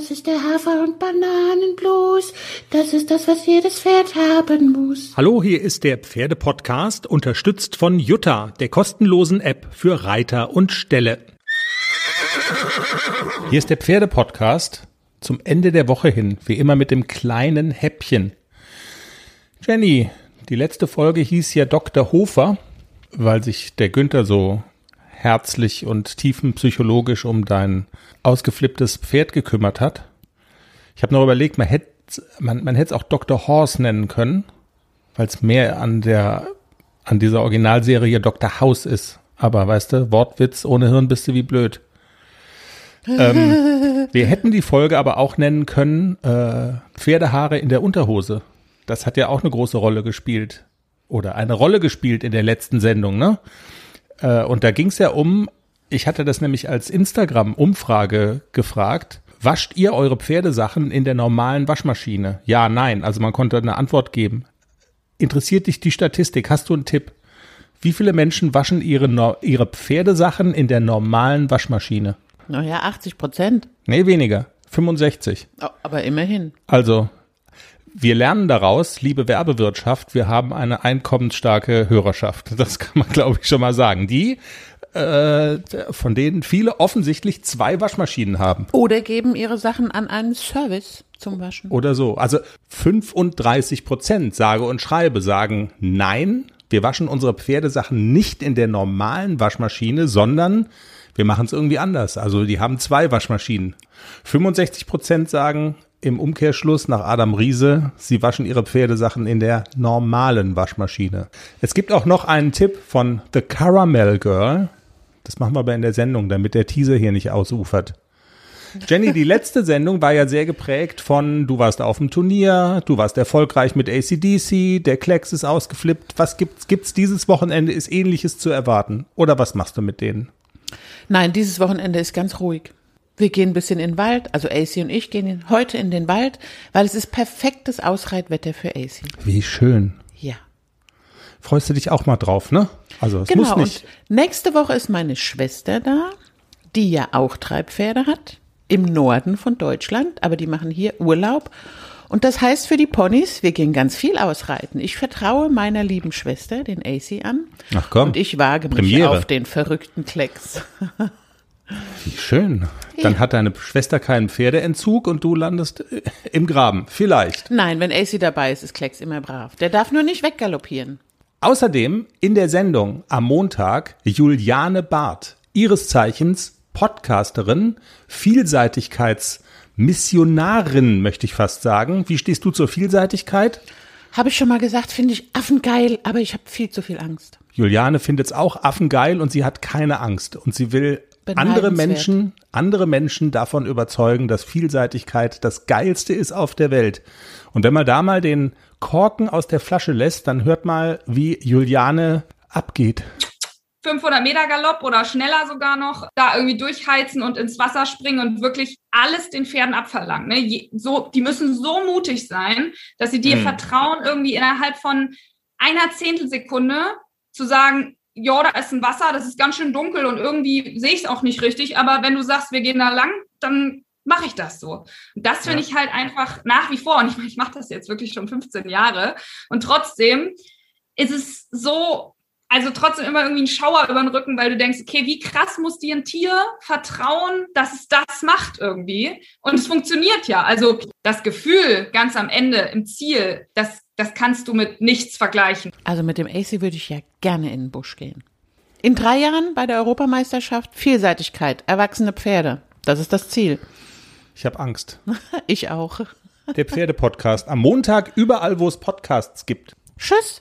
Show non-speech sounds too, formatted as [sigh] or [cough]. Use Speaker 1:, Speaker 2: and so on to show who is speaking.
Speaker 1: Das ist der Hafer- und Bananenblues. Das ist das, was jedes Pferd haben muss.
Speaker 2: Hallo, hier ist der Pferdepodcast, unterstützt von Jutta, der kostenlosen App für Reiter und Ställe. Hier ist der Pferdepodcast zum Ende der Woche hin, wie immer mit dem kleinen Häppchen. Jenny, die letzte Folge hieß ja Dr. Hofer, weil sich der Günther so herzlich und tiefenpsychologisch um dein ausgeflipptes Pferd gekümmert hat. Ich habe noch überlegt, man hätte man, man hätte es auch Dr. Horse nennen können, weil es mehr an der an dieser Originalserie Dr. House ist. Aber weißt du, Wortwitz ohne Hirn bist du wie blöd. ähm, [laughs] wir hätten die Folge aber auch nennen können äh, Pferdehaare in der Unterhose. Das hat ja auch eine große Rolle gespielt oder eine Rolle gespielt in der letzten Sendung, ne? Äh, und da ging es ja um, ich hatte das nämlich als Instagram-Umfrage gefragt, wascht ihr eure Pferdesachen in der normalen Waschmaschine? Ja, nein. Also man konnte eine Antwort geben. Interessiert dich die Statistik? Hast du einen Tipp? Wie viele Menschen waschen ihre, ihre Pferdesachen in der normalen Waschmaschine?
Speaker 3: Naja, 80 Prozent.
Speaker 2: Nee, weniger. 65.
Speaker 3: Oh, aber immerhin.
Speaker 2: Also, wir lernen daraus, liebe Werbewirtschaft, wir haben eine einkommensstarke Hörerschaft. Das kann man, glaube ich, schon mal sagen. Die, äh, von denen viele offensichtlich zwei Waschmaschinen haben.
Speaker 3: Oder geben ihre Sachen an einen Service zum Waschen.
Speaker 2: Oder so. Also 35 Prozent, sage und schreibe, sagen nein, wir waschen unsere Pferdesachen nicht in der normalen Waschmaschine, sondern wir machen es irgendwie anders. Also die haben zwei Waschmaschinen. 65 Prozent sagen, im Umkehrschluss nach Adam Riese, sie waschen ihre Pferdesachen in der normalen Waschmaschine. Es gibt auch noch einen Tipp von The Caramel Girl. Das machen wir aber in der Sendung, damit der Teaser hier nicht ausufert. Jenny, die letzte Sendung war ja sehr geprägt von, du warst auf dem Turnier, du warst erfolgreich mit ACDC, der Klecks ist ausgeflippt. Was gibt's, gibt's dieses Wochenende? Ist ähnliches zu erwarten? Oder was machst du mit denen?
Speaker 3: Nein, dieses Wochenende ist ganz ruhig. Wir gehen ein bisschen in den Wald, also AC und ich gehen heute in den Wald, weil es ist perfektes Ausreitwetter für AC.
Speaker 2: Wie schön.
Speaker 3: Ja.
Speaker 2: Freust du dich auch mal drauf, ne? Also es
Speaker 3: genau,
Speaker 2: muss nicht.
Speaker 3: Und nächste Woche ist meine Schwester da, die ja auch Treibpferde hat, im Norden von Deutschland, aber die machen hier Urlaub. Und das heißt für die Ponys, wir gehen ganz viel ausreiten. Ich vertraue meiner lieben Schwester, den AC, an.
Speaker 2: Ach komm.
Speaker 3: Und ich wage mich
Speaker 2: Premiere.
Speaker 3: auf den verrückten Klecks. [laughs]
Speaker 2: Wie schön. Dann hat deine Schwester keinen Pferdeentzug und du landest äh, im Graben. Vielleicht.
Speaker 3: Nein, wenn AC dabei ist, ist Klecks immer brav. Der darf nur nicht weggaloppieren.
Speaker 2: Außerdem in der Sendung am Montag Juliane Barth, ihres Zeichens Podcasterin, Vielseitigkeitsmissionarin, möchte ich fast sagen. Wie stehst du zur Vielseitigkeit?
Speaker 3: Habe ich schon mal gesagt, finde ich affengeil, aber ich habe viel zu viel Angst.
Speaker 2: Juliane findet es auch affengeil und sie hat keine Angst und sie will andere. Menschen, andere Menschen davon überzeugen, dass Vielseitigkeit das geilste ist auf der Welt. Und wenn man da mal den Korken aus der Flasche lässt, dann hört mal, wie Juliane abgeht.
Speaker 4: 500 Meter Galopp oder schneller sogar noch, da irgendwie durchheizen und ins Wasser springen und wirklich alles den Pferden abverlangen. Ne? Je, so, die müssen so mutig sein, dass sie dir
Speaker 2: Mhm.
Speaker 4: vertrauen, irgendwie innerhalb von einer Zehntelsekunde zu sagen, ja, da ist ein Wasser, das ist ganz schön dunkel und irgendwie sehe ich es auch nicht richtig, aber wenn du sagst, wir gehen da lang, dann mache ich das so. Und das finde
Speaker 2: Ja.
Speaker 4: ich halt einfach nach wie vor, und ich, meine, ich mache das jetzt wirklich schon 15 Jahre, und trotzdem ist es so, also trotzdem immer irgendwie ein Schauer über den Rücken, weil du denkst, okay, wie krass muss dir ein Tier vertrauen, dass es das macht irgendwie? Und es funktioniert ja. Also das Gefühl ganz am Ende im Ziel, das, das kannst du mit nichts vergleichen.
Speaker 3: Also mit dem AC würde ich ja gerne in den Busch gehen. In drei Jahren bei der Europameisterschaft Vielseitigkeit, erwachsene Pferde. Das ist das Ziel.
Speaker 2: Ich habe Angst. [laughs]
Speaker 3: Ich auch.
Speaker 2: Der Pferdepodcast am Montag überall, wo es Podcasts gibt.
Speaker 3: Tschüss.